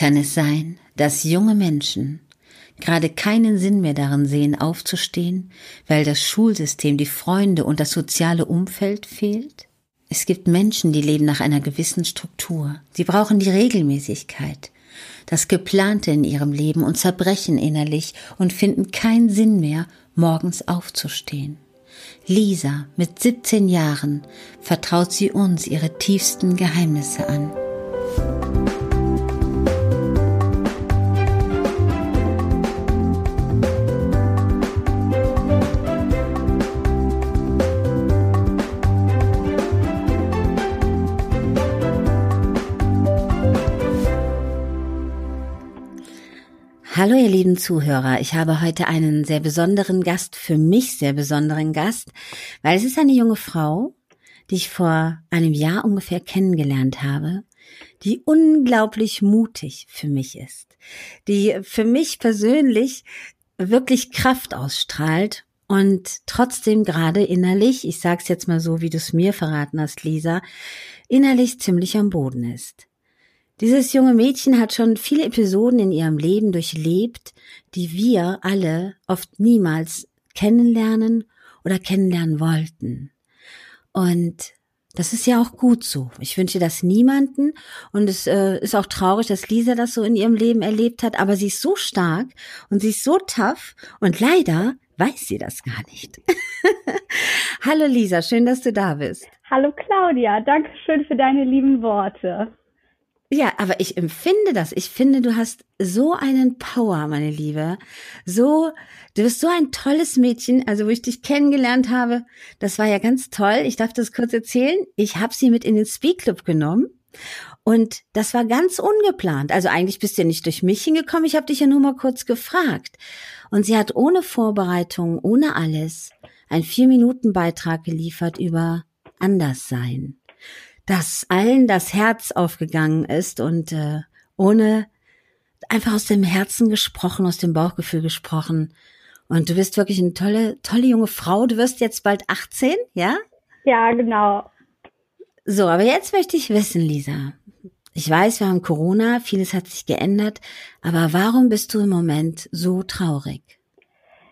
Kann es sein, dass junge Menschen gerade keinen Sinn mehr darin sehen, aufzustehen, weil das Schulsystem, die Freunde und das soziale Umfeld fehlt? Es gibt Menschen, die leben nach einer gewissen Struktur. Sie brauchen die Regelmäßigkeit, das Geplante in ihrem Leben und zerbrechen innerlich und finden keinen Sinn mehr, morgens aufzustehen. Lisa mit 17 Jahren vertraut sie uns ihre tiefsten Geheimnisse an. Hallo ihr lieben Zuhörer, ich habe heute einen sehr besonderen Gast, für mich sehr besonderen Gast, weil es ist eine junge Frau, die ich vor einem Jahr ungefähr kennengelernt habe, die unglaublich mutig für mich ist, die für mich persönlich wirklich Kraft ausstrahlt und trotzdem gerade innerlich, ich sag's jetzt mal so, wie du es mir verraten hast, Lisa, innerlich ziemlich am Boden ist. Dieses junge Mädchen hat schon viele Episoden in ihrem Leben durchlebt, die wir alle oft niemals kennenlernen oder kennenlernen wollten. Und das ist ja auch gut so. Ich wünsche das niemanden und es äh, ist auch traurig, dass Lisa das so in ihrem Leben erlebt hat, aber sie ist so stark und sie ist so tough und leider weiß sie das gar nicht. Hallo Lisa, schön, dass du da bist. Hallo Claudia, danke schön für deine lieben Worte. Ja, aber ich empfinde das. Ich finde, du hast so einen Power, meine Liebe. So, du bist so ein tolles Mädchen. Also, wo ich dich kennengelernt habe, das war ja ganz toll. Ich darf das kurz erzählen. Ich habe sie mit in den Speak Club genommen. Und das war ganz ungeplant. Also eigentlich bist du ja nicht durch mich hingekommen. Ich habe dich ja nur mal kurz gefragt. Und sie hat ohne Vorbereitung, ohne alles, einen Vier-Minuten-Beitrag geliefert über Anderssein dass allen das Herz aufgegangen ist und äh, ohne einfach aus dem Herzen gesprochen, aus dem Bauchgefühl gesprochen. Und du bist wirklich eine tolle, tolle junge Frau. Du wirst jetzt bald 18, ja? Ja, genau. So, aber jetzt möchte ich wissen, Lisa. Ich weiß, wir haben Corona, vieles hat sich geändert, aber warum bist du im Moment so traurig?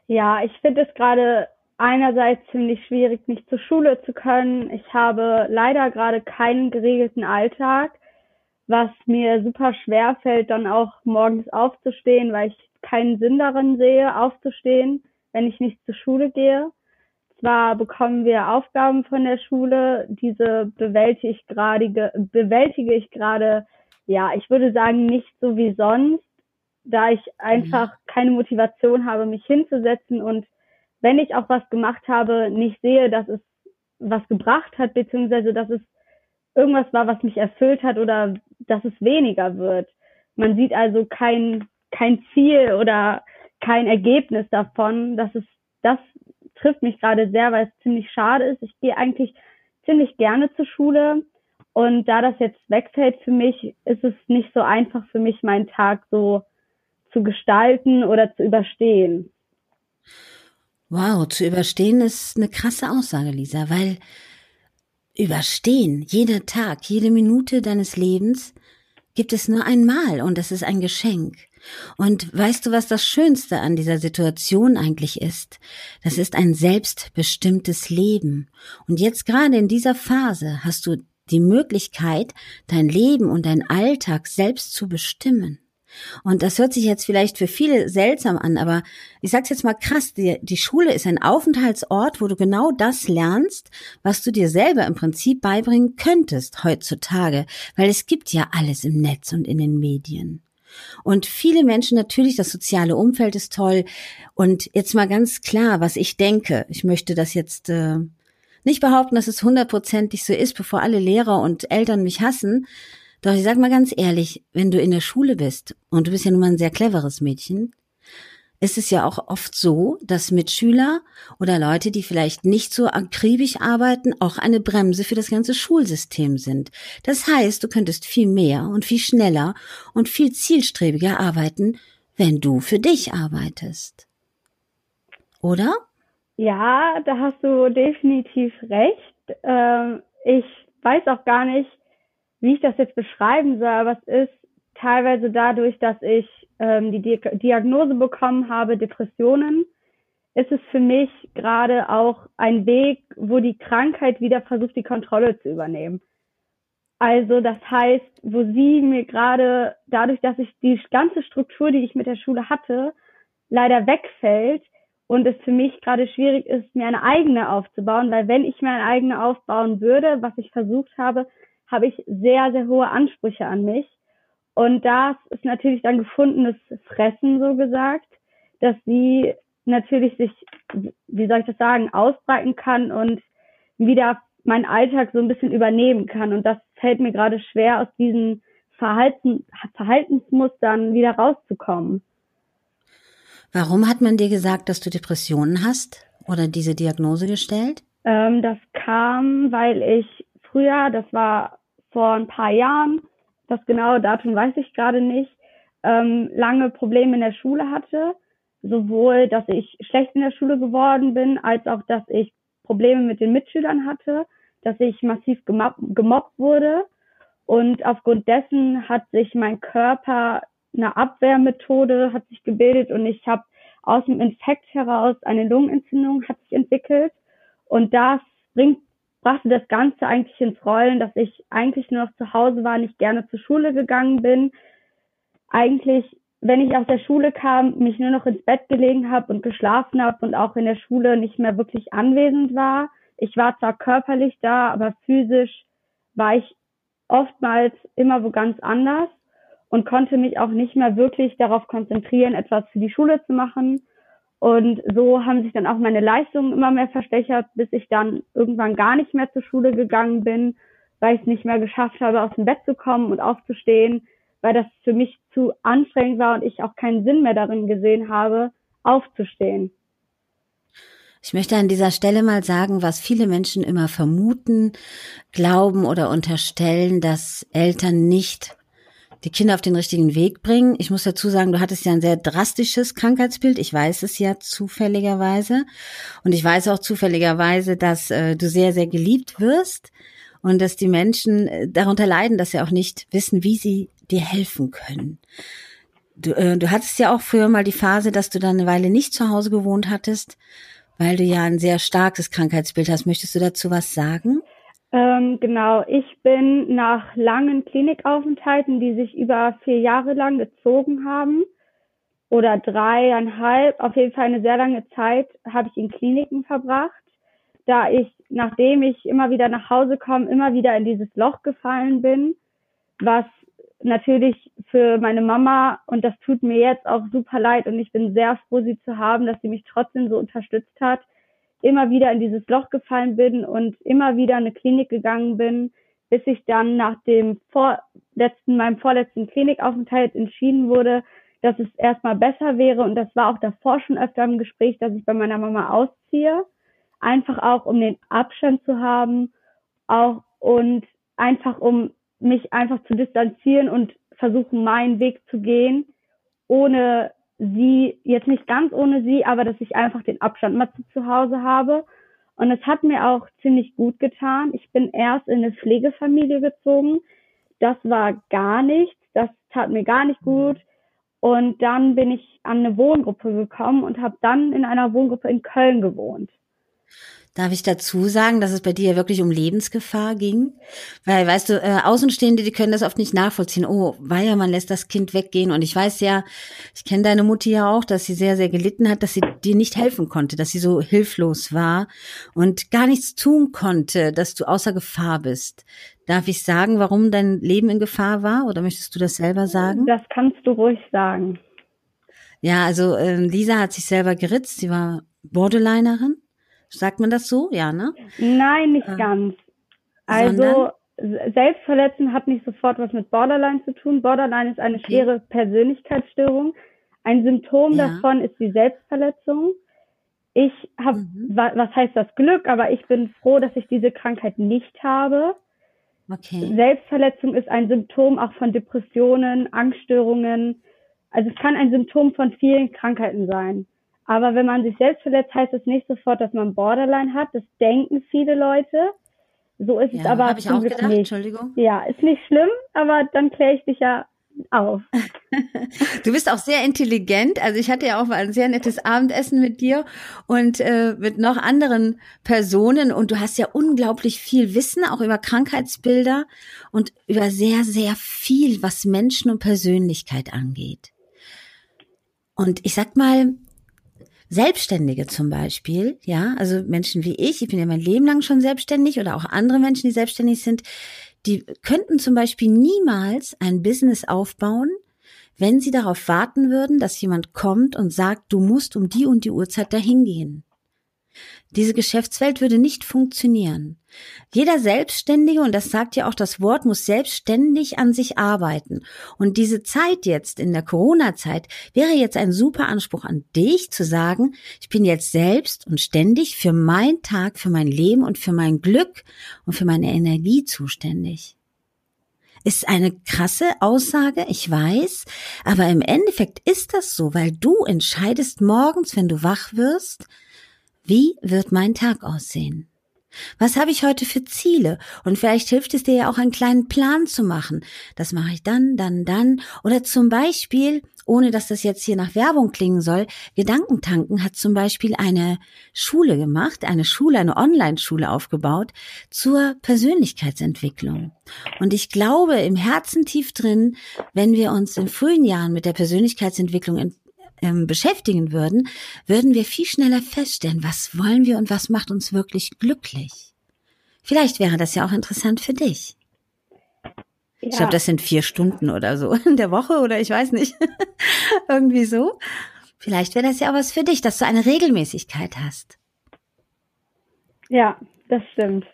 Ja, ich finde es gerade einerseits ziemlich schwierig, nicht zur Schule zu können. Ich habe leider gerade keinen geregelten Alltag, was mir super schwer fällt, dann auch morgens aufzustehen, weil ich keinen Sinn darin sehe, aufzustehen, wenn ich nicht zur Schule gehe. Zwar bekommen wir Aufgaben von der Schule, diese bewältige ich gerade, bewältige ich gerade, ja, ich würde sagen, nicht so wie sonst, da ich einfach mhm. keine Motivation habe, mich hinzusetzen und wenn ich auch was gemacht habe, nicht sehe, dass es was gebracht hat, beziehungsweise dass es irgendwas war, was mich erfüllt hat oder dass es weniger wird. Man sieht also kein, kein Ziel oder kein Ergebnis davon. Das ist, das trifft mich gerade sehr, weil es ziemlich schade ist. Ich gehe eigentlich ziemlich gerne zur Schule. Und da das jetzt wegfällt für mich, ist es nicht so einfach für mich, meinen Tag so zu gestalten oder zu überstehen. Wow, zu überstehen ist eine krasse Aussage, Lisa, weil überstehen, jeder Tag, jede Minute deines Lebens gibt es nur einmal und das ist ein Geschenk. Und weißt du, was das Schönste an dieser Situation eigentlich ist? Das ist ein selbstbestimmtes Leben. Und jetzt gerade in dieser Phase hast du die Möglichkeit, dein Leben und dein Alltag selbst zu bestimmen. Und das hört sich jetzt vielleicht für viele seltsam an, aber ich sag's jetzt mal krass, die, die Schule ist ein Aufenthaltsort, wo du genau das lernst, was du dir selber im Prinzip beibringen könntest heutzutage, weil es gibt ja alles im Netz und in den Medien. Und viele Menschen natürlich, das soziale Umfeld ist toll. Und jetzt mal ganz klar, was ich denke. Ich möchte das jetzt äh, nicht behaupten, dass es hundertprozentig so ist, bevor alle Lehrer und Eltern mich hassen. Doch ich sag mal ganz ehrlich, wenn du in der Schule bist und du bist ja nun mal ein sehr cleveres Mädchen, ist es ja auch oft so, dass Mitschüler oder Leute, die vielleicht nicht so akribisch arbeiten, auch eine Bremse für das ganze Schulsystem sind. Das heißt, du könntest viel mehr und viel schneller und viel zielstrebiger arbeiten, wenn du für dich arbeitest. Oder? Ja, da hast du definitiv recht. Ähm, ich weiß auch gar nicht, wie ich das jetzt beschreiben soll, aber es ist teilweise dadurch, dass ich ähm, die Di Diagnose bekommen habe, Depressionen, ist es für mich gerade auch ein Weg, wo die Krankheit wieder versucht, die Kontrolle zu übernehmen. Also das heißt, wo sie mir gerade dadurch, dass ich die ganze Struktur, die ich mit der Schule hatte, leider wegfällt und es für mich gerade schwierig ist, mir eine eigene aufzubauen, weil wenn ich mir eine eigene aufbauen würde, was ich versucht habe, habe ich sehr, sehr hohe Ansprüche an mich. Und das ist natürlich dann gefundenes Fressen, so gesagt, dass sie natürlich sich, wie soll ich das sagen, ausbreiten kann und wieder meinen Alltag so ein bisschen übernehmen kann. Und das fällt mir gerade schwer, aus diesen Verhalten, Verhaltensmustern wieder rauszukommen. Warum hat man dir gesagt, dass du Depressionen hast oder diese Diagnose gestellt? Ähm, das kam, weil ich früher, das war vor ein paar Jahren, das genaue Datum weiß ich gerade nicht, ähm, lange Probleme in der Schule hatte. Sowohl, dass ich schlecht in der Schule geworden bin, als auch, dass ich Probleme mit den Mitschülern hatte dass ich massiv gemobbt wurde. Und aufgrund dessen hat sich mein Körper eine Abwehrmethode hat sich gebildet und ich habe aus dem Infekt heraus eine Lungenentzündung hat sich entwickelt und das bringt brachte das Ganze eigentlich ins Rollen, dass ich eigentlich nur noch zu Hause war, nicht gerne zur Schule gegangen bin. Eigentlich, wenn ich aus der Schule kam, mich nur noch ins Bett gelegen habe und geschlafen habe und auch in der Schule nicht mehr wirklich anwesend war. Ich war zwar körperlich da, aber physisch war ich oftmals immer wo ganz anders und konnte mich auch nicht mehr wirklich darauf konzentrieren, etwas für die Schule zu machen. Und so haben sich dann auch meine Leistungen immer mehr verschwächert, bis ich dann irgendwann gar nicht mehr zur Schule gegangen bin, weil ich es nicht mehr geschafft habe, aus dem Bett zu kommen und aufzustehen, weil das für mich zu anstrengend war und ich auch keinen Sinn mehr darin gesehen habe, aufzustehen. Ich möchte an dieser Stelle mal sagen, was viele Menschen immer vermuten, glauben oder unterstellen, dass Eltern nicht die Kinder auf den richtigen Weg bringen. Ich muss dazu sagen, du hattest ja ein sehr drastisches Krankheitsbild. Ich weiß es ja zufälligerweise. Und ich weiß auch zufälligerweise, dass äh, du sehr, sehr geliebt wirst und dass die Menschen äh, darunter leiden, dass sie auch nicht wissen, wie sie dir helfen können. Du, äh, du hattest ja auch früher mal die Phase, dass du dann eine Weile nicht zu Hause gewohnt hattest weil du ja ein sehr starkes Krankheitsbild hast. Möchtest du dazu was sagen? Ähm, genau, ich bin nach langen Klinikaufenthalten, die sich über vier Jahre lang gezogen haben, oder dreieinhalb, auf jeden Fall eine sehr lange Zeit, habe ich in Kliniken verbracht, da ich, nachdem ich immer wieder nach Hause komme, immer wieder in dieses Loch gefallen bin, was natürlich für meine Mama und das tut mir jetzt auch super leid und ich bin sehr froh, sie zu haben, dass sie mich trotzdem so unterstützt hat, immer wieder in dieses Loch gefallen bin und immer wieder in eine Klinik gegangen bin, bis ich dann nach dem vorletzten, meinem vorletzten Klinikaufenthalt entschieden wurde, dass es erstmal besser wäre. Und das war auch davor schon öfter im Gespräch, dass ich bei meiner Mama ausziehe, einfach auch um den Abstand zu haben, auch und einfach um mich einfach zu distanzieren und versuchen, meinen Weg zu gehen, ohne sie, jetzt nicht ganz ohne sie, aber dass ich einfach den Abstand mal zu, zu Hause habe. Und es hat mir auch ziemlich gut getan. Ich bin erst in eine Pflegefamilie gezogen. Das war gar nichts. Das tat mir gar nicht gut. Und dann bin ich an eine Wohngruppe gekommen und habe dann in einer Wohngruppe in Köln gewohnt. Darf ich dazu sagen, dass es bei dir wirklich um Lebensgefahr ging? Weil, weißt du, äh, Außenstehende, die können das oft nicht nachvollziehen. Oh, weia, man lässt das Kind weggehen. Und ich weiß ja, ich kenne deine Mutti ja auch, dass sie sehr, sehr gelitten hat, dass sie dir nicht helfen konnte, dass sie so hilflos war und gar nichts tun konnte, dass du außer Gefahr bist. Darf ich sagen, warum dein Leben in Gefahr war? Oder möchtest du das selber sagen? Das kannst du ruhig sagen. Ja, also äh, Lisa hat sich selber geritzt. Sie war Borderlinerin Sagt man das so? Ja, ne? Nein, nicht äh, ganz. Also Selbstverletzen hat nicht sofort was mit Borderline zu tun. Borderline ist eine okay. schwere Persönlichkeitsstörung. Ein Symptom ja. davon ist die Selbstverletzung. Ich habe, mhm. was heißt das Glück, aber ich bin froh, dass ich diese Krankheit nicht habe. Okay. Selbstverletzung ist ein Symptom auch von Depressionen, Angststörungen. Also es kann ein Symptom von vielen Krankheiten sein. Aber wenn man sich selbst verletzt, heißt es nicht sofort, dass man Borderline hat. Das denken viele Leute. So ist ja, es aber ich auch gedacht, nicht. Entschuldigung. Ja, ist nicht schlimm, aber dann kläre ich dich ja auf. Du bist auch sehr intelligent. Also ich hatte ja auch ein sehr nettes Abendessen mit dir und äh, mit noch anderen Personen. Und du hast ja unglaublich viel Wissen, auch über Krankheitsbilder und über sehr, sehr viel, was Menschen und Persönlichkeit angeht. Und ich sag mal, Selbstständige zum Beispiel, ja, also Menschen wie ich, ich bin ja mein Leben lang schon selbstständig oder auch andere Menschen, die selbstständig sind, die könnten zum Beispiel niemals ein Business aufbauen, wenn sie darauf warten würden, dass jemand kommt und sagt, du musst um die und die Uhrzeit dahin gehen. Diese Geschäftswelt würde nicht funktionieren. Jeder Selbstständige, und das sagt ja auch das Wort, muss selbstständig an sich arbeiten. Und diese Zeit jetzt in der Corona-Zeit wäre jetzt ein super Anspruch an dich zu sagen, ich bin jetzt selbst und ständig für meinen Tag, für mein Leben und für mein Glück und für meine Energie zuständig. Ist eine krasse Aussage, ich weiß, aber im Endeffekt ist das so, weil du entscheidest morgens, wenn du wach wirst, wie wird mein Tag aussehen? Was habe ich heute für Ziele? Und vielleicht hilft es dir ja auch einen kleinen Plan zu machen. Das mache ich dann, dann, dann. Oder zum Beispiel, ohne dass das jetzt hier nach Werbung klingen soll, Gedankentanken hat zum Beispiel eine Schule gemacht, eine Schule, eine Online-Schule aufgebaut zur Persönlichkeitsentwicklung. Und ich glaube im Herzen tief drin, wenn wir uns in frühen Jahren mit der Persönlichkeitsentwicklung ähm, beschäftigen würden, würden wir viel schneller feststellen, was wollen wir und was macht uns wirklich glücklich. Vielleicht wäre das ja auch interessant für dich. Ja. Ich glaube, das sind vier Stunden oder so in der Woche oder ich weiß nicht. Irgendwie so. Vielleicht wäre das ja auch was für dich, dass du eine Regelmäßigkeit hast. Ja, das stimmt.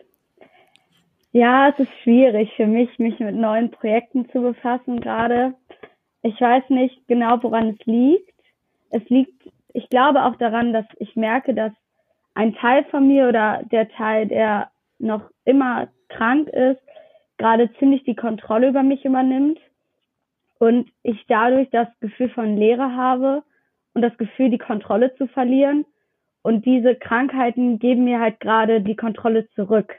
Ja, es ist schwierig für mich, mich mit neuen Projekten zu befassen gerade. Ich weiß nicht genau, woran es liegt es liegt, ich glaube auch daran, dass ich merke, dass ein Teil von mir oder der Teil, der noch immer krank ist, gerade ziemlich die Kontrolle über mich übernimmt und ich dadurch das Gefühl von Leere habe und das Gefühl, die Kontrolle zu verlieren. Und diese Krankheiten geben mir halt gerade die Kontrolle zurück.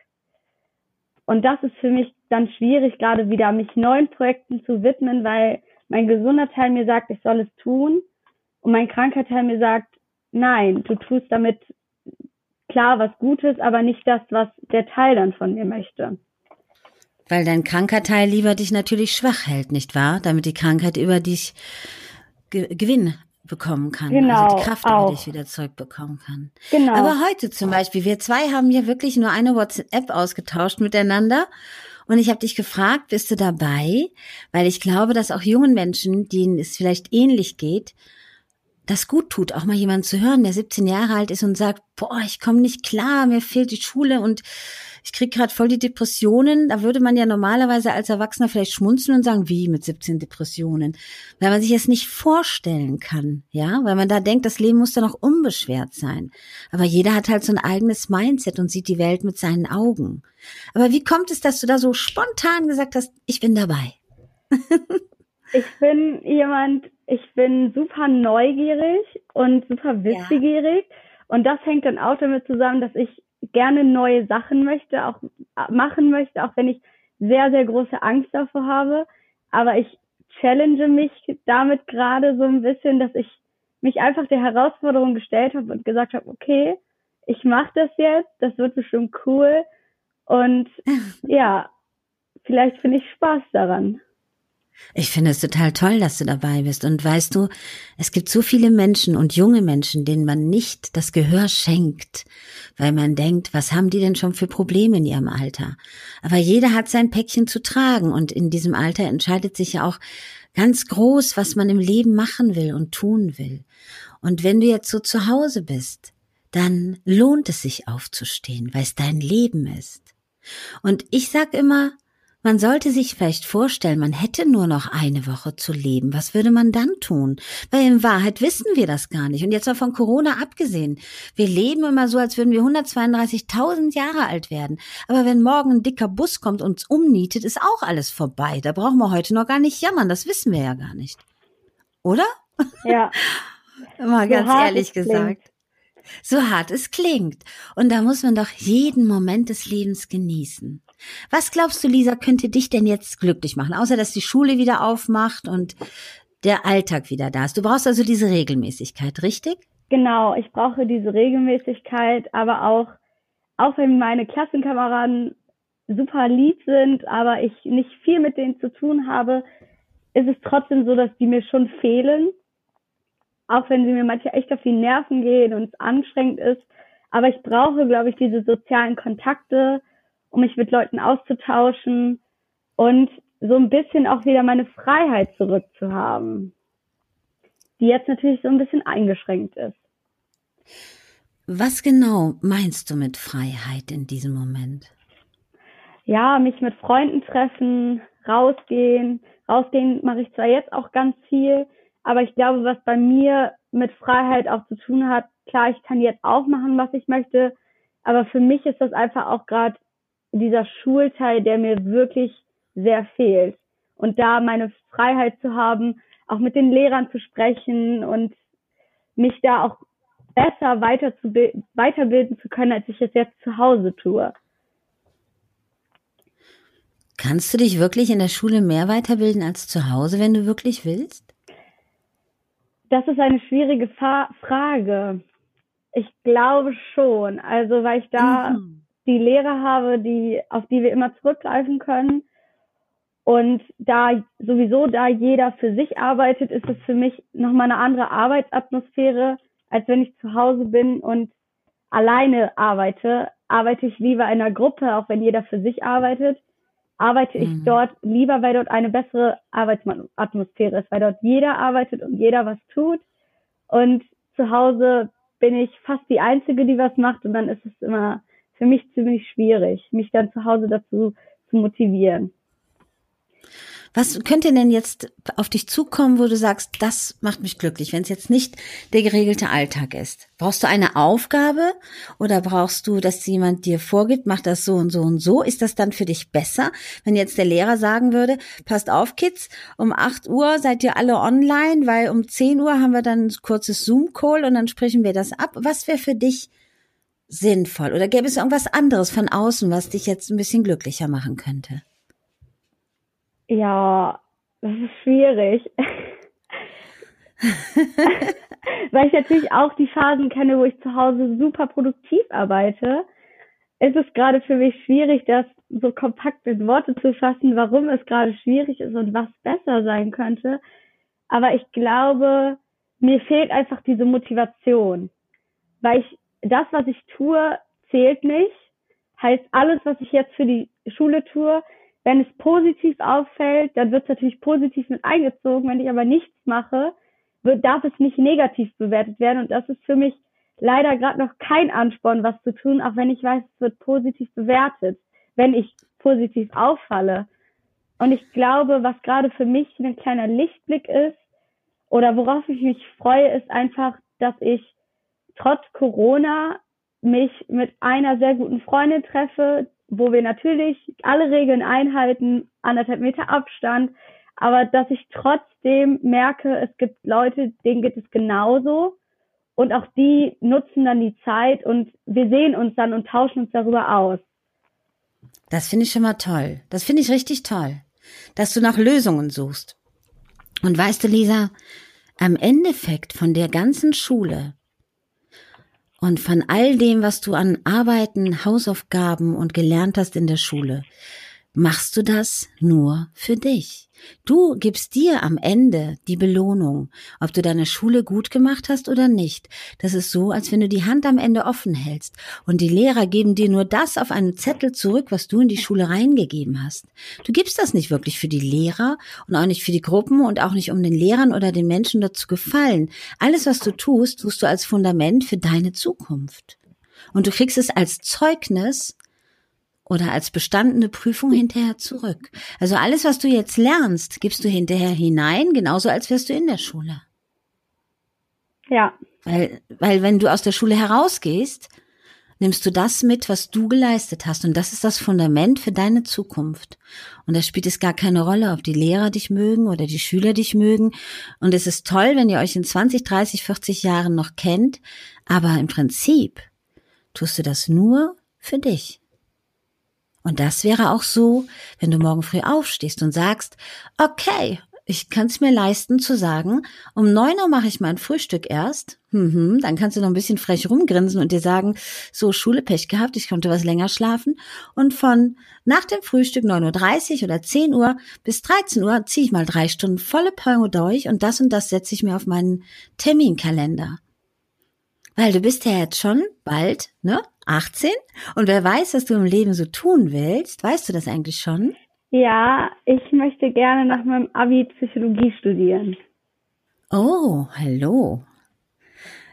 Und das ist für mich dann schwierig, gerade wieder mich neuen Projekten zu widmen, weil mein gesunder Teil mir sagt, ich soll es tun und mein kranker Teil mir sagt, nein, du tust damit klar was Gutes, aber nicht das, was der Teil dann von mir möchte. Weil dein kranker Teil lieber dich natürlich schwach hält, nicht wahr? Damit die Krankheit über dich Ge Gewinn bekommen kann, genau, also die Kraft auch. über dich wieder zurückbekommen kann. Genau. Aber heute zum Beispiel, wir zwei haben ja wirklich nur eine WhatsApp ausgetauscht miteinander und ich habe dich gefragt, bist du dabei? Weil ich glaube, dass auch jungen Menschen, denen es vielleicht ähnlich geht, das gut tut, auch mal jemanden zu hören, der 17 Jahre alt ist und sagt, boah, ich komme nicht klar, mir fehlt die Schule und ich krieg gerade voll die Depressionen. Da würde man ja normalerweise als Erwachsener vielleicht schmunzeln und sagen, wie mit 17 Depressionen, weil man sich es nicht vorstellen kann, ja, weil man da denkt, das Leben muss dann auch unbeschwert sein. Aber jeder hat halt so ein eigenes Mindset und sieht die Welt mit seinen Augen. Aber wie kommt es, dass du da so spontan gesagt hast, ich bin dabei? ich bin jemand, ich bin super neugierig und super wissbegierig. Ja. Und das hängt dann auch damit zusammen, dass ich gerne neue Sachen möchte, auch machen möchte, auch wenn ich sehr, sehr große Angst davor habe. Aber ich challenge mich damit gerade so ein bisschen, dass ich mich einfach der Herausforderung gestellt habe und gesagt habe, okay, ich mache das jetzt, das wird bestimmt cool. Und ja, vielleicht finde ich Spaß daran. Ich finde es total toll, dass du dabei bist. Und weißt du, es gibt so viele Menschen und junge Menschen, denen man nicht das Gehör schenkt, weil man denkt, was haben die denn schon für Probleme in ihrem Alter? Aber jeder hat sein Päckchen zu tragen und in diesem Alter entscheidet sich ja auch ganz groß, was man im Leben machen will und tun will. Und wenn du jetzt so zu Hause bist, dann lohnt es sich aufzustehen, weil es dein Leben ist. Und ich sag immer, man sollte sich vielleicht vorstellen, man hätte nur noch eine Woche zu leben. Was würde man dann tun? Weil in Wahrheit wissen wir das gar nicht. Und jetzt mal von Corona abgesehen. Wir leben immer so, als würden wir 132.000 Jahre alt werden. Aber wenn morgen ein dicker Bus kommt und uns umnietet, ist auch alles vorbei. Da brauchen wir heute noch gar nicht jammern. Das wissen wir ja gar nicht. Oder? Ja. Mal ganz so ehrlich gesagt. Klingt. So hart es klingt. Und da muss man doch jeden Moment des Lebens genießen. Was glaubst du, Lisa, könnte dich denn jetzt glücklich machen, außer dass die Schule wieder aufmacht und der Alltag wieder da ist? Du brauchst also diese Regelmäßigkeit, richtig? Genau, ich brauche diese Regelmäßigkeit, aber auch, auch wenn meine Klassenkameraden super lieb sind, aber ich nicht viel mit denen zu tun habe, ist es trotzdem so, dass die mir schon fehlen. Auch wenn sie mir manchmal echt auf die Nerven gehen und es anstrengend ist. Aber ich brauche, glaube ich, diese sozialen Kontakte, um mich mit Leuten auszutauschen und so ein bisschen auch wieder meine Freiheit zurückzuhaben, die jetzt natürlich so ein bisschen eingeschränkt ist. Was genau meinst du mit Freiheit in diesem Moment? Ja, mich mit Freunden treffen, rausgehen. Rausgehen mache ich zwar jetzt auch ganz viel, aber ich glaube, was bei mir mit Freiheit auch zu tun hat, klar, ich kann jetzt auch machen, was ich möchte, aber für mich ist das einfach auch gerade dieser Schulteil, der mir wirklich sehr fehlt. Und da meine Freiheit zu haben, auch mit den Lehrern zu sprechen und mich da auch besser weiter zu weiterbilden zu können, als ich es jetzt zu Hause tue. Kannst du dich wirklich in der Schule mehr weiterbilden als zu Hause, wenn du wirklich willst? Das ist eine schwierige Fa Frage. Ich glaube schon. Also, weil ich da mhm. Die Lehrer habe, die, auf die wir immer zurückgreifen können. Und da sowieso da jeder für sich arbeitet, ist es für mich nochmal eine andere Arbeitsatmosphäre, als wenn ich zu Hause bin und alleine arbeite. Arbeite ich lieber in einer Gruppe, auch wenn jeder für sich arbeitet arbeite ich mhm. dort lieber, weil dort eine bessere Arbeitsatmosphäre ist, weil dort jeder arbeitet und jeder was tut. Und zu Hause bin ich fast die Einzige, die was macht und dann ist es immer für mich ziemlich schwierig, mich dann zu Hause dazu zu motivieren. Was könnte denn jetzt auf dich zukommen, wo du sagst, das macht mich glücklich, wenn es jetzt nicht der geregelte Alltag ist? Brauchst du eine Aufgabe oder brauchst du, dass jemand dir vorgibt, mach das so und so und so? Ist das dann für dich besser, wenn jetzt der Lehrer sagen würde, passt auf, Kids, um 8 Uhr seid ihr alle online, weil um 10 Uhr haben wir dann ein kurzes Zoom-Call und dann sprechen wir das ab. Was wäre für dich sinnvoll? Oder gäbe es irgendwas anderes von außen, was dich jetzt ein bisschen glücklicher machen könnte? Ja, das ist schwierig. Weil ich natürlich auch die Phasen kenne, wo ich zu Hause super produktiv arbeite, ist es gerade für mich schwierig, das so kompakt in Worte zu fassen, warum es gerade schwierig ist und was besser sein könnte. Aber ich glaube, mir fehlt einfach diese Motivation. Weil ich, das, was ich tue, zählt nicht. Heißt, alles, was ich jetzt für die Schule tue, wenn es positiv auffällt, dann wird es natürlich positiv mit eingezogen. Wenn ich aber nichts mache, wird, darf es nicht negativ bewertet werden. Und das ist für mich leider gerade noch kein Ansporn, was zu tun, auch wenn ich weiß, es wird positiv bewertet, wenn ich positiv auffalle. Und ich glaube, was gerade für mich ein kleiner Lichtblick ist oder worauf ich mich freue, ist einfach, dass ich trotz Corona mich mit einer sehr guten Freundin treffe, wo wir natürlich alle Regeln einhalten, anderthalb Meter Abstand, aber dass ich trotzdem merke, es gibt Leute, denen geht es genauso und auch die nutzen dann die Zeit und wir sehen uns dann und tauschen uns darüber aus. Das finde ich schon mal toll. Das finde ich richtig toll, dass du nach Lösungen suchst. Und weißt du, Lisa, am Endeffekt von der ganzen Schule und von all dem, was du an Arbeiten, Hausaufgaben und gelernt hast in der Schule, machst du das nur für dich. Du gibst dir am Ende die Belohnung, ob du deine Schule gut gemacht hast oder nicht. Das ist so, als wenn du die Hand am Ende offen hältst und die Lehrer geben dir nur das auf einen Zettel zurück, was du in die Schule reingegeben hast. Du gibst das nicht wirklich für die Lehrer und auch nicht für die Gruppen und auch nicht um den Lehrern oder den Menschen dazu gefallen. Alles, was du tust, tust du als Fundament für deine Zukunft. Und du kriegst es als Zeugnis oder als bestandene Prüfung hinterher zurück. Also alles, was du jetzt lernst, gibst du hinterher hinein, genauso als wärst du in der Schule. Ja. Weil, weil wenn du aus der Schule herausgehst, nimmst du das mit, was du geleistet hast. Und das ist das Fundament für deine Zukunft. Und da spielt es gar keine Rolle, ob die Lehrer dich mögen oder die Schüler dich mögen. Und es ist toll, wenn ihr euch in 20, 30, 40 Jahren noch kennt. Aber im Prinzip tust du das nur für dich. Und das wäre auch so, wenn du morgen früh aufstehst und sagst, okay, ich kann es mir leisten zu sagen, um neun Uhr mache ich mein Frühstück erst. Mhm, dann kannst du noch ein bisschen frech rumgrinsen und dir sagen, so Schule Pech gehabt, ich konnte was länger schlafen. Und von nach dem Frühstück 9.30 Uhr oder 10 Uhr bis 13 Uhr ziehe ich mal drei Stunden volle Pango durch und das und das setze ich mir auf meinen Terminkalender. Weil du bist ja jetzt schon bald, ne? 18 und wer weiß, was du im Leben so tun willst, weißt du das eigentlich schon? Ja, ich möchte gerne nach meinem Abi Psychologie studieren. Oh, hallo.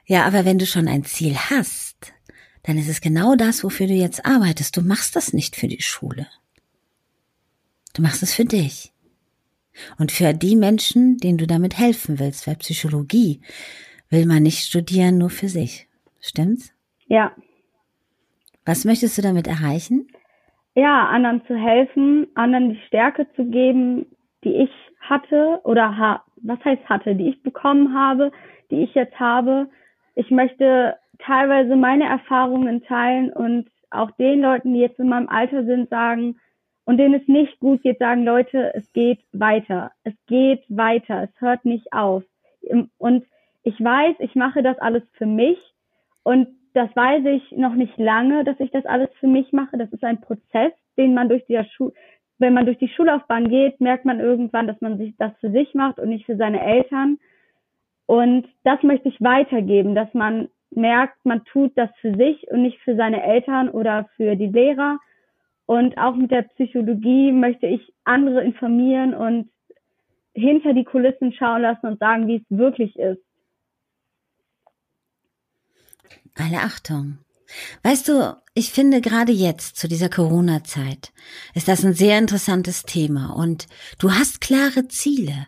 Ja, aber wenn du schon ein Ziel hast, dann ist es genau das, wofür du jetzt arbeitest. Du machst das nicht für die Schule. Du machst es für dich. Und für die Menschen, denen du damit helfen willst, weil Psychologie will man nicht studieren nur für sich. Stimmt's? Ja. Was möchtest du damit erreichen? ja, anderen zu helfen, anderen die Stärke zu geben, die ich hatte oder ha was heißt hatte, die ich bekommen habe, die ich jetzt habe. Ich möchte teilweise meine Erfahrungen teilen und auch den Leuten, die jetzt in meinem Alter sind, sagen und denen es nicht gut geht, sagen, Leute, es geht weiter. Es geht weiter. Es hört nicht auf. Und ich weiß, ich mache das alles für mich und das weiß ich noch nicht lange, dass ich das alles für mich mache. Das ist ein Prozess, den man durch die Schule, wenn man durch die Schullaufbahn geht, merkt man irgendwann, dass man sich das für sich macht und nicht für seine Eltern. Und das möchte ich weitergeben, dass man merkt, man tut das für sich und nicht für seine Eltern oder für die Lehrer. Und auch mit der Psychologie möchte ich andere informieren und hinter die Kulissen schauen lassen und sagen, wie es wirklich ist. Alle Achtung. Weißt du, ich finde gerade jetzt, zu dieser Corona-Zeit, ist das ein sehr interessantes Thema und du hast klare Ziele.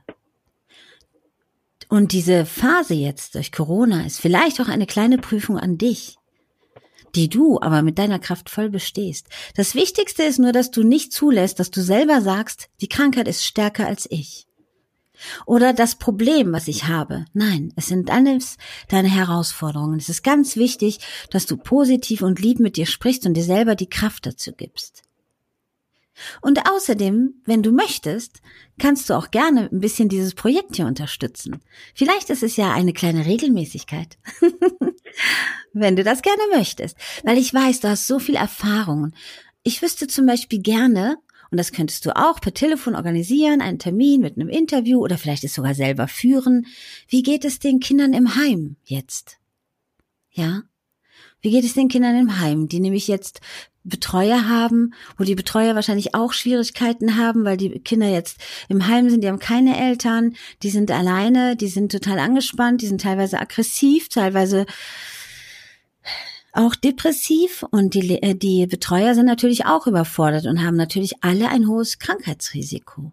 Und diese Phase jetzt durch Corona ist vielleicht auch eine kleine Prüfung an dich, die du aber mit deiner Kraft voll bestehst. Das Wichtigste ist nur, dass du nicht zulässt, dass du selber sagst, die Krankheit ist stärker als ich. Oder das Problem, was ich habe. Nein, es sind alles deine Herausforderungen. Es ist ganz wichtig, dass du positiv und lieb mit dir sprichst und dir selber die Kraft dazu gibst. Und außerdem, wenn du möchtest, kannst du auch gerne ein bisschen dieses Projekt hier unterstützen. Vielleicht ist es ja eine kleine Regelmäßigkeit. wenn du das gerne möchtest. Weil ich weiß, du hast so viel Erfahrungen. Ich wüsste zum Beispiel gerne, und das könntest du auch per Telefon organisieren, einen Termin mit einem Interview oder vielleicht es sogar selber führen. Wie geht es den Kindern im Heim jetzt? Ja? Wie geht es den Kindern im Heim, die nämlich jetzt Betreuer haben, wo die Betreuer wahrscheinlich auch Schwierigkeiten haben, weil die Kinder jetzt im Heim sind, die haben keine Eltern, die sind alleine, die sind total angespannt, die sind teilweise aggressiv, teilweise auch depressiv und die, äh, die Betreuer sind natürlich auch überfordert und haben natürlich alle ein hohes Krankheitsrisiko.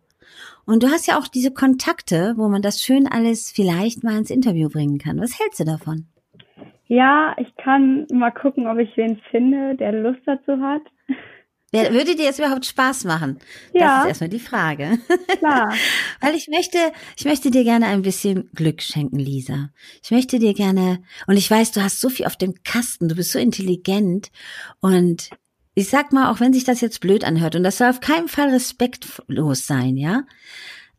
Und du hast ja auch diese Kontakte, wo man das schön alles vielleicht mal ins Interview bringen kann. Was hältst du davon? Ja, ich kann mal gucken, ob ich wen finde, der Lust dazu hat. Wer, würde dir jetzt überhaupt Spaß machen? Ja. Das ist erstmal die Frage. Klar. Weil ich möchte, ich möchte dir gerne ein bisschen Glück schenken, Lisa. Ich möchte dir gerne, und ich weiß, du hast so viel auf dem Kasten, du bist so intelligent und ich sag mal, auch wenn sich das jetzt blöd anhört, und das soll auf keinen Fall respektlos sein, ja.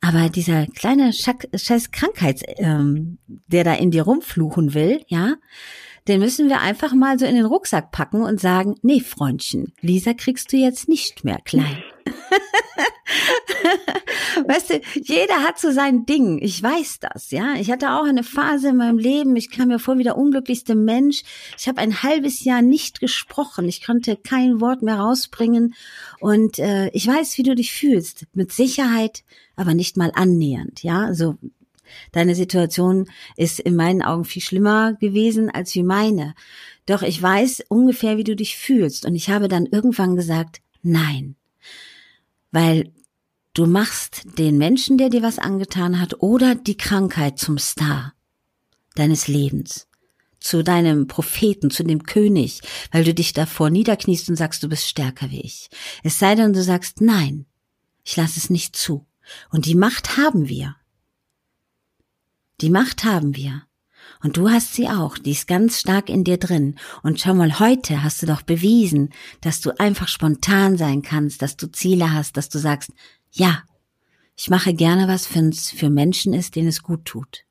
Aber dieser kleine scheiß Krankheits, ähm, der da in dir rumfluchen will, ja, den müssen wir einfach mal so in den Rucksack packen und sagen, nee, Freundchen, Lisa kriegst du jetzt nicht mehr klein. weißt du, jeder hat so sein Ding. Ich weiß das, ja. Ich hatte auch eine Phase in meinem Leben, ich kam mir vor wie der unglücklichste Mensch. Ich habe ein halbes Jahr nicht gesprochen. Ich konnte kein Wort mehr rausbringen. Und äh, ich weiß, wie du dich fühlst. Mit Sicherheit, aber nicht mal annähernd, ja. Also Deine Situation ist in meinen Augen viel schlimmer gewesen als wie meine. Doch ich weiß ungefähr, wie du dich fühlst. Und ich habe dann irgendwann gesagt, nein. Weil du machst den Menschen, der dir was angetan hat, oder die Krankheit zum Star deines Lebens zu deinem Propheten, zu dem König, weil du dich davor niederkniest und sagst, du bist stärker wie ich. Es sei denn, du sagst, nein, ich lasse es nicht zu. Und die Macht haben wir. Die Macht haben wir. Und du hast sie auch, die ist ganz stark in dir drin. Und schau mal, heute hast du doch bewiesen, dass du einfach spontan sein kannst, dass du Ziele hast, dass du sagst, ja, ich mache gerne was, wenn es für Menschen ist, denen es gut tut.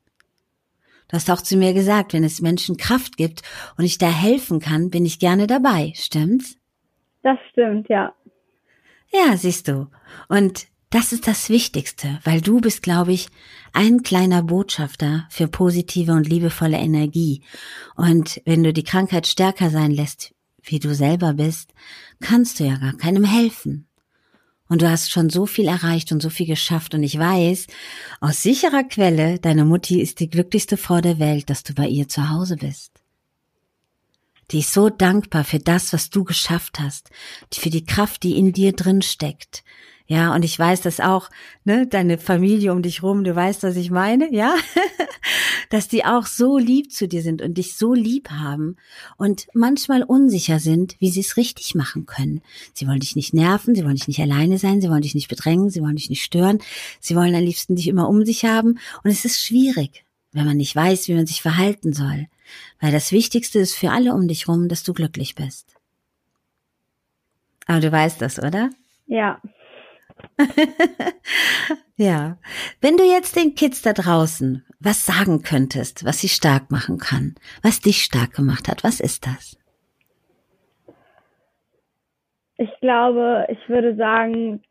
Du hast auch zu mir gesagt, wenn es Menschen Kraft gibt und ich da helfen kann, bin ich gerne dabei. Stimmt's? Das stimmt, ja. Ja, siehst du. Und das ist das Wichtigste, weil du bist, glaube ich, ein kleiner Botschafter für positive und liebevolle Energie. Und wenn du die Krankheit stärker sein lässt, wie du selber bist, kannst du ja gar keinem helfen. Und du hast schon so viel erreicht und so viel geschafft. Und ich weiß aus sicherer Quelle, deine Mutti ist die glücklichste Frau der Welt, dass du bei ihr zu Hause bist. Die ist so dankbar für das, was du geschafft hast, für die Kraft, die in dir drin steckt, ja, und ich weiß das auch, ne, deine Familie um dich rum, du weißt, was ich meine, ja, dass die auch so lieb zu dir sind und dich so lieb haben und manchmal unsicher sind, wie sie es richtig machen können. Sie wollen dich nicht nerven, sie wollen dich nicht alleine sein, sie wollen dich nicht bedrängen, sie wollen dich nicht stören, sie wollen am liebsten dich immer um sich haben und es ist schwierig, wenn man nicht weiß, wie man sich verhalten soll, weil das Wichtigste ist für alle um dich rum, dass du glücklich bist. Aber du weißt das, oder? Ja. ja. Wenn du jetzt den Kids da draußen was sagen könntest, was sie stark machen kann, was dich stark gemacht hat, was ist das? Ich glaube, ich würde sagen,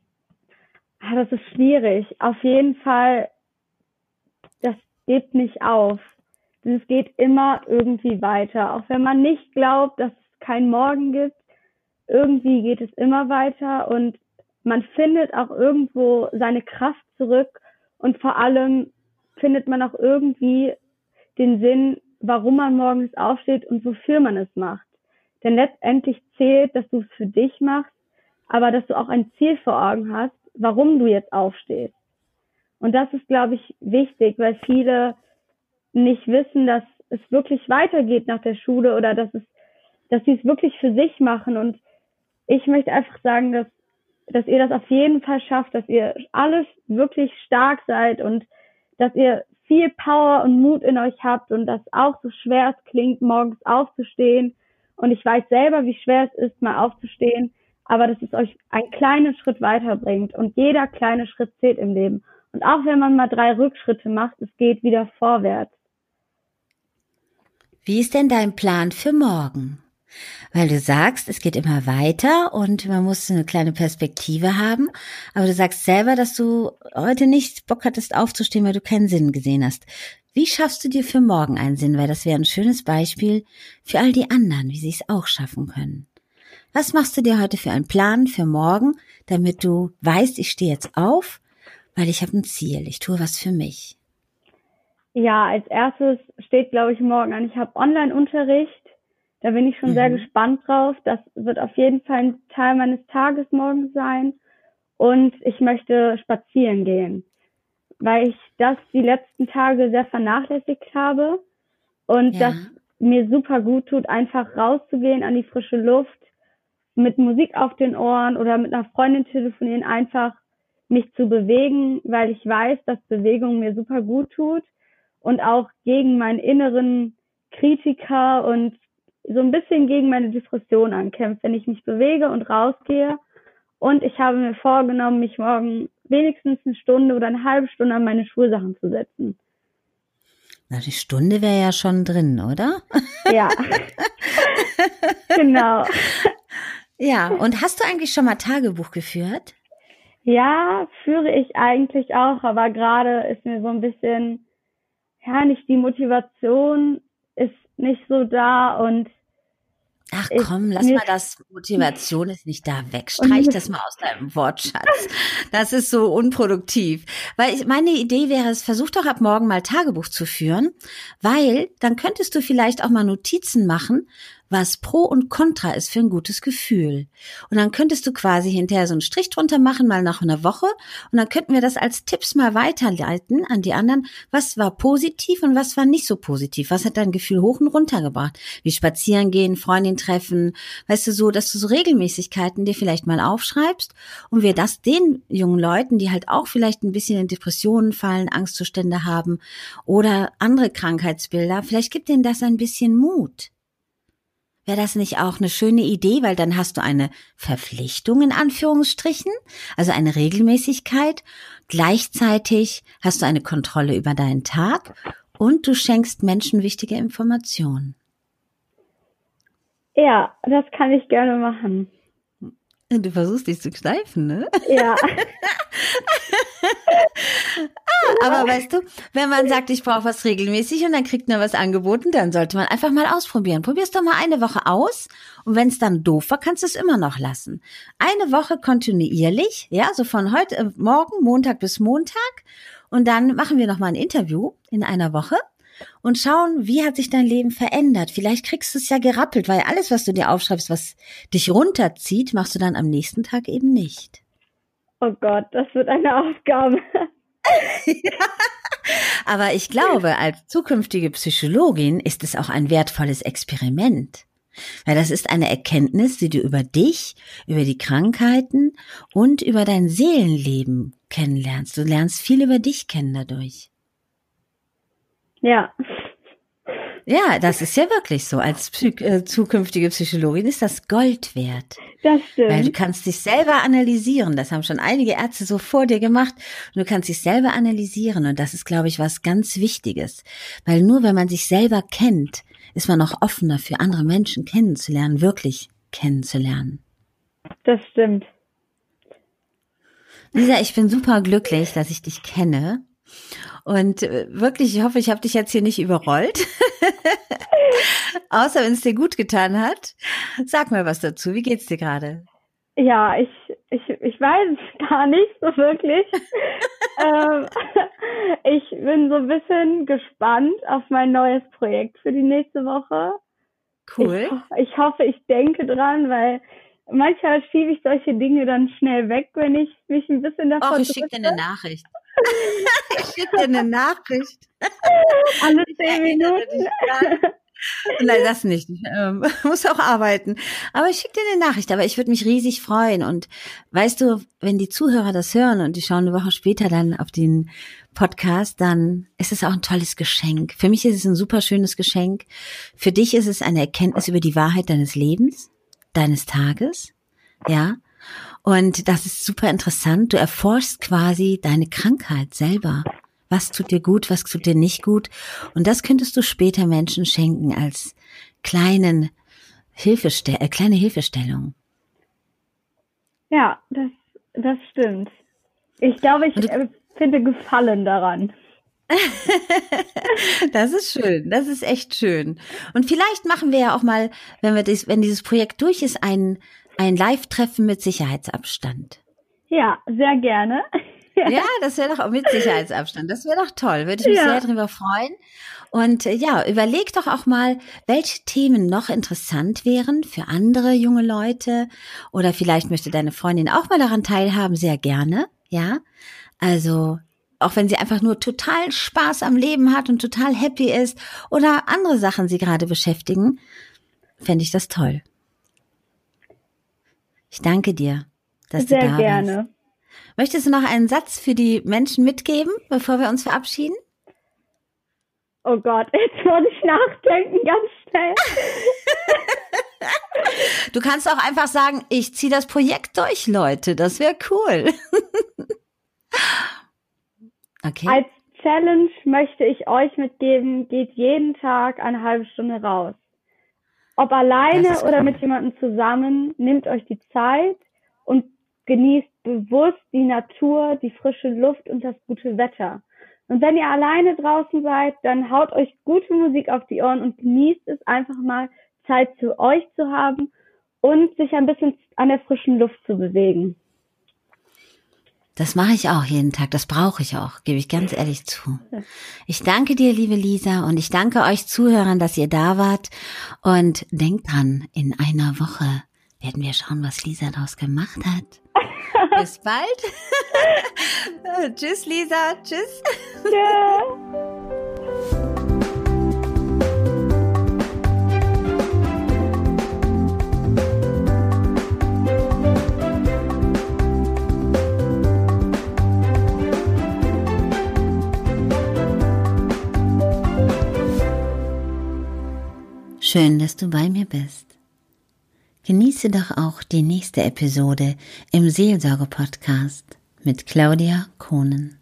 ah, das ist schwierig. Auf jeden Fall, das geht nicht auf. Es geht immer irgendwie weiter. Auch wenn man nicht glaubt, dass es keinen Morgen gibt, irgendwie geht es immer weiter und man findet auch irgendwo seine Kraft zurück und vor allem findet man auch irgendwie den Sinn, warum man morgens aufsteht und wofür man es macht. Denn letztendlich zählt, dass du es für dich machst, aber dass du auch ein Ziel vor Augen hast, warum du jetzt aufstehst. Und das ist, glaube ich, wichtig, weil viele nicht wissen, dass es wirklich weitergeht nach der Schule oder dass es, dass sie es wirklich für sich machen. Und ich möchte einfach sagen, dass dass ihr das auf jeden Fall schafft, dass ihr alles wirklich stark seid und dass ihr viel Power und Mut in euch habt und dass auch so schwer es klingt, morgens aufzustehen. Und ich weiß selber, wie schwer es ist, mal aufzustehen, aber dass es euch einen kleinen Schritt weiterbringt und jeder kleine Schritt zählt im Leben. Und auch wenn man mal drei Rückschritte macht, es geht wieder vorwärts. Wie ist denn dein Plan für morgen? Weil du sagst, es geht immer weiter und man muss eine kleine Perspektive haben. Aber du sagst selber, dass du heute nicht Bock hattest aufzustehen, weil du keinen Sinn gesehen hast. Wie schaffst du dir für morgen einen Sinn? Weil das wäre ein schönes Beispiel für all die anderen, wie sie es auch schaffen können. Was machst du dir heute für einen Plan für morgen, damit du weißt, ich stehe jetzt auf, weil ich habe ein Ziel, ich tue was für mich? Ja, als erstes steht, glaube ich, morgen an. Ich habe Online-Unterricht da bin ich schon mhm. sehr gespannt drauf. Das wird auf jeden Fall ein Teil meines Tages morgen sein. Und ich möchte spazieren gehen, weil ich das die letzten Tage sehr vernachlässigt habe und ja. das mir super gut tut, einfach rauszugehen an die frische Luft, mit Musik auf den Ohren oder mit einer Freundin telefonieren, einfach mich zu bewegen, weil ich weiß, dass Bewegung mir super gut tut und auch gegen meinen inneren Kritiker und so ein bisschen gegen meine Depression ankämpft, wenn ich mich bewege und rausgehe. Und ich habe mir vorgenommen, mich morgen wenigstens eine Stunde oder eine halbe Stunde an meine Schulsachen zu setzen. Na, die Stunde wäre ja schon drin, oder? Ja. genau. Ja, und hast du eigentlich schon mal Tagebuch geführt? Ja, führe ich eigentlich auch, aber gerade ist mir so ein bisschen, ja, nicht die Motivation nicht so da und Ach komm, lass mal das. Motivation ist nicht da weg. Streich das mal aus deinem Wortschatz. Das ist so unproduktiv. Weil ich, meine Idee wäre es, versuch doch ab morgen mal Tagebuch zu führen, weil dann könntest du vielleicht auch mal Notizen machen, was Pro und Contra ist für ein gutes Gefühl. Und dann könntest du quasi hinterher so einen Strich drunter machen, mal nach einer Woche. Und dann könnten wir das als Tipps mal weiterleiten an die anderen. Was war positiv und was war nicht so positiv? Was hat dein Gefühl hoch und runter gebracht? Wie spazieren gehen, Freundin treffen. Weißt du, so, dass du so Regelmäßigkeiten dir vielleicht mal aufschreibst und wir das den jungen Leuten, die halt auch vielleicht ein bisschen in Depressionen fallen, Angstzustände haben oder andere Krankheitsbilder, vielleicht gibt denen das ein bisschen Mut. Wäre das nicht auch eine schöne Idee, weil dann hast du eine Verpflichtung in Anführungsstrichen, also eine Regelmäßigkeit. Gleichzeitig hast du eine Kontrolle über deinen Tag und du schenkst Menschen wichtige Informationen. Ja, das kann ich gerne machen. Du versuchst dich zu kneifen, ne? Ja. ah, aber weißt du, wenn man sagt, ich brauche was regelmäßig und dann kriegt man was angeboten, dann sollte man einfach mal ausprobieren. Probier's doch mal eine Woche aus und wenn es dann doof war, kannst du es immer noch lassen. Eine Woche kontinuierlich, ja, so von heute, äh, morgen, Montag bis Montag und dann machen wir noch mal ein Interview in einer Woche und schauen, wie hat sich dein Leben verändert. Vielleicht kriegst du es ja gerappelt, weil alles, was du dir aufschreibst, was dich runterzieht, machst du dann am nächsten Tag eben nicht. Oh Gott, das wird eine Aufgabe. ja. Aber ich glaube, als zukünftige Psychologin ist es auch ein wertvolles Experiment. Weil das ist eine Erkenntnis, die du über dich, über die Krankheiten und über dein Seelenleben kennenlernst. Du lernst viel über dich kennen dadurch. Ja. Ja, das ist ja wirklich so. Als Psych äh, zukünftige Psychologin ist das Gold wert. Das stimmt. Weil du kannst dich selber analysieren. Das haben schon einige Ärzte so vor dir gemacht. Und du kannst dich selber analysieren. Und das ist, glaube ich, was ganz Wichtiges. Weil nur wenn man sich selber kennt, ist man auch offener für andere Menschen kennenzulernen, wirklich kennenzulernen. Das stimmt. Lisa, ich bin super glücklich, dass ich dich kenne. Und äh, wirklich, ich hoffe, ich habe dich jetzt hier nicht überrollt. Außer wenn es dir gut getan hat. Sag mal was dazu. Wie geht's dir gerade? Ja, ich, ich, ich weiß gar nicht so wirklich. ähm, ich bin so ein bisschen gespannt auf mein neues Projekt für die nächste Woche. Cool. Ich, ich hoffe, ich denke dran, weil manchmal schiebe ich solche Dinge dann schnell weg, wenn ich mich ein bisschen davon. Oh, ich schicke dir eine Nachricht. ich schicke dir eine Nachricht. Alle zehn Minuten. Nein, das nicht. Ich ähm, muss auch arbeiten. Aber ich schicke dir eine Nachricht. Aber ich würde mich riesig freuen. Und weißt du, wenn die Zuhörer das hören und die schauen eine Woche später dann auf den Podcast, dann ist es auch ein tolles Geschenk. Für mich ist es ein super schönes Geschenk. Für dich ist es eine Erkenntnis über die Wahrheit deines Lebens, deines Tages. Ja. Und das ist super interessant. Du erforschst quasi deine Krankheit selber. Was tut dir gut, was tut dir nicht gut? Und das könntest du später Menschen schenken als kleinen Hilfestell äh, kleine Hilfestellung. Ja, das, das stimmt. Ich glaube, ich du, finde Gefallen daran. das ist schön, das ist echt schön. Und vielleicht machen wir ja auch mal, wenn wir das, wenn dieses Projekt durch ist, einen ein Live-Treffen mit Sicherheitsabstand. Ja, sehr gerne. ja, das wäre doch mit Sicherheitsabstand. Das wäre doch toll. Würde ich mich ja. sehr darüber freuen. Und äh, ja, überleg doch auch mal, welche Themen noch interessant wären für andere junge Leute. Oder vielleicht möchte deine Freundin auch mal daran teilhaben, sehr gerne. Ja, also auch wenn sie einfach nur total Spaß am Leben hat und total happy ist oder andere Sachen sie gerade beschäftigen, fände ich das toll. Ich danke dir, dass Sehr du da gerne. bist. Möchtest du noch einen Satz für die Menschen mitgeben, bevor wir uns verabschieden? Oh Gott, jetzt muss ich nachdenken, ganz schnell. du kannst auch einfach sagen, ich ziehe das Projekt durch, Leute. Das wäre cool. okay. Als Challenge möchte ich euch mitgeben, geht jeden Tag eine halbe Stunde raus. Ob alleine oder mit jemandem zusammen, nehmt euch die Zeit und genießt bewusst die Natur, die frische Luft und das gute Wetter. Und wenn ihr alleine draußen seid, dann haut euch gute Musik auf die Ohren und genießt es einfach mal, Zeit zu euch zu haben und sich ein bisschen an der frischen Luft zu bewegen. Das mache ich auch jeden Tag. Das brauche ich auch, gebe ich ganz ehrlich zu. Ich danke dir, liebe Lisa, und ich danke euch Zuhörern, dass ihr da wart. Und denkt dran, in einer Woche werden wir schauen, was Lisa daraus gemacht hat. Bis bald. Tschüss, Lisa. Tschüss. Ja. Schön, dass du bei mir bist. Genieße doch auch die nächste Episode im Seelsorge-Podcast mit Claudia Kohnen.